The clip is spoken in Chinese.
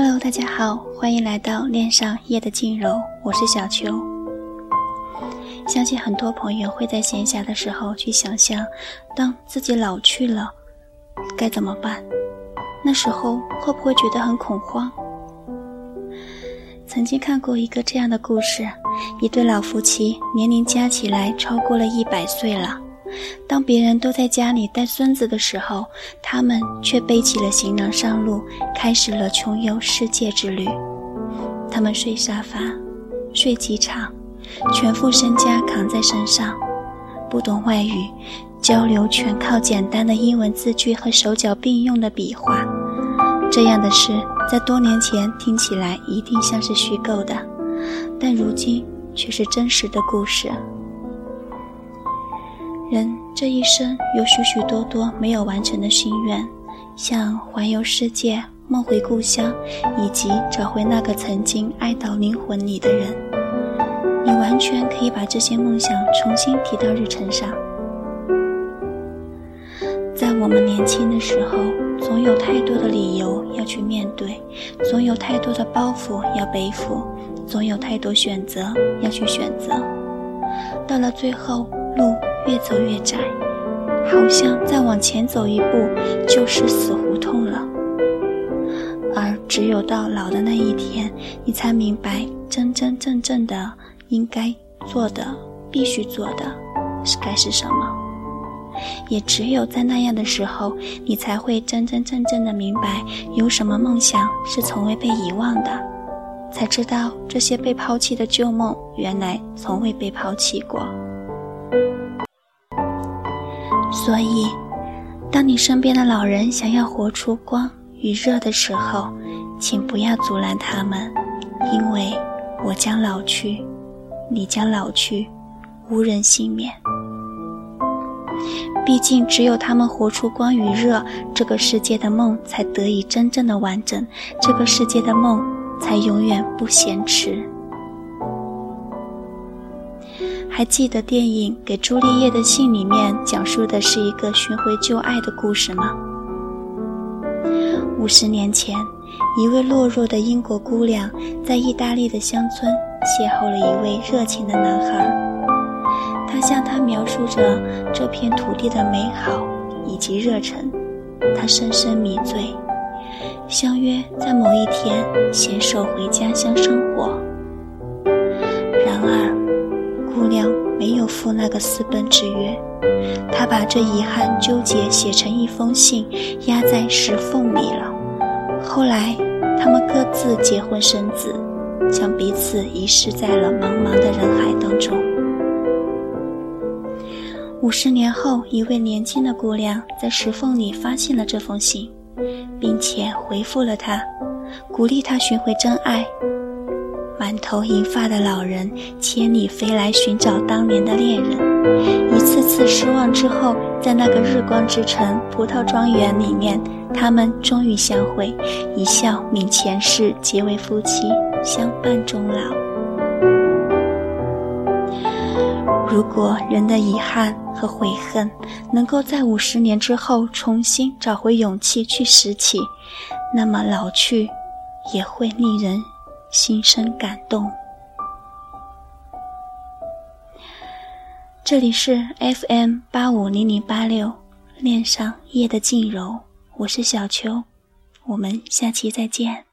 Hello，大家好，欢迎来到恋上夜的静柔，我是小秋。相信很多朋友会在闲暇的时候去想象，当自己老去了，该怎么办？那时候会不会觉得很恐慌？曾经看过一个这样的故事：一对老夫妻年龄加起来超过了一百岁了。当别人都在家里带孙子的时候，他们却背起了行囊上路，开始了穷游世界之旅。他们睡沙发，睡机场，全副身家扛在身上，不懂外语，交流全靠简单的英文字句和手脚并用的笔画。这样的事在多年前听起来一定像是虚构的，但如今却是真实的故事。人这一生有许许多多没有完成的心愿，像环游世界、梦回故乡，以及找回那个曾经爱到灵魂里的人。你完全可以把这些梦想重新提到日程上。在我们年轻的时候，总有太多的理由要去面对，总有太多的包袱要背负，总有太多选择要去选择。到了最后，路。越走越窄，好像再往前走一步就是死胡同了。而只有到老的那一天，你才明白真真正正的应该做的、必须做的是该是什么。也只有在那样的时候，你才会真真正正的明白，有什么梦想是从未被遗忘的，才知道这些被抛弃的旧梦，原来从未被抛弃过。所以，当你身边的老人想要活出光与热的时候，请不要阻拦他们，因为我将老去，你将老去，无人幸免。毕竟，只有他们活出光与热，这个世界的梦才得以真正的完整，这个世界的梦才永远不嫌迟。还记得电影《给朱丽叶的信》里面讲述的是一个寻回旧爱的故事吗？五十年前，一位落弱的英国姑娘在意大利的乡村邂逅了一位热情的男孩，他向她描述着这片土地的美好以及热忱，他深深迷醉，相约在某一天携手回家乡生活。然而。没有赴那个私奔之约，他把这遗憾纠结写成一封信，压在石缝里了。后来，他们各自结婚生子，将彼此遗失在了茫茫的人海当中。五十年后，一位年轻的姑娘在石缝里发现了这封信，并且回复了他，鼓励他寻回真爱。满头银发的老人千里飞来寻找当年的恋人，一次次失望之后，在那个日光之城葡萄庄园里面，他们终于相会，一笑泯前世，结为夫妻，相伴终老。如果人的遗憾和悔恨能够在五十年之后重新找回勇气去拾起，那么老去也会令人。心生感动。这里是 FM 八五零零八六，恋上夜的静柔，我是小秋，我们下期再见。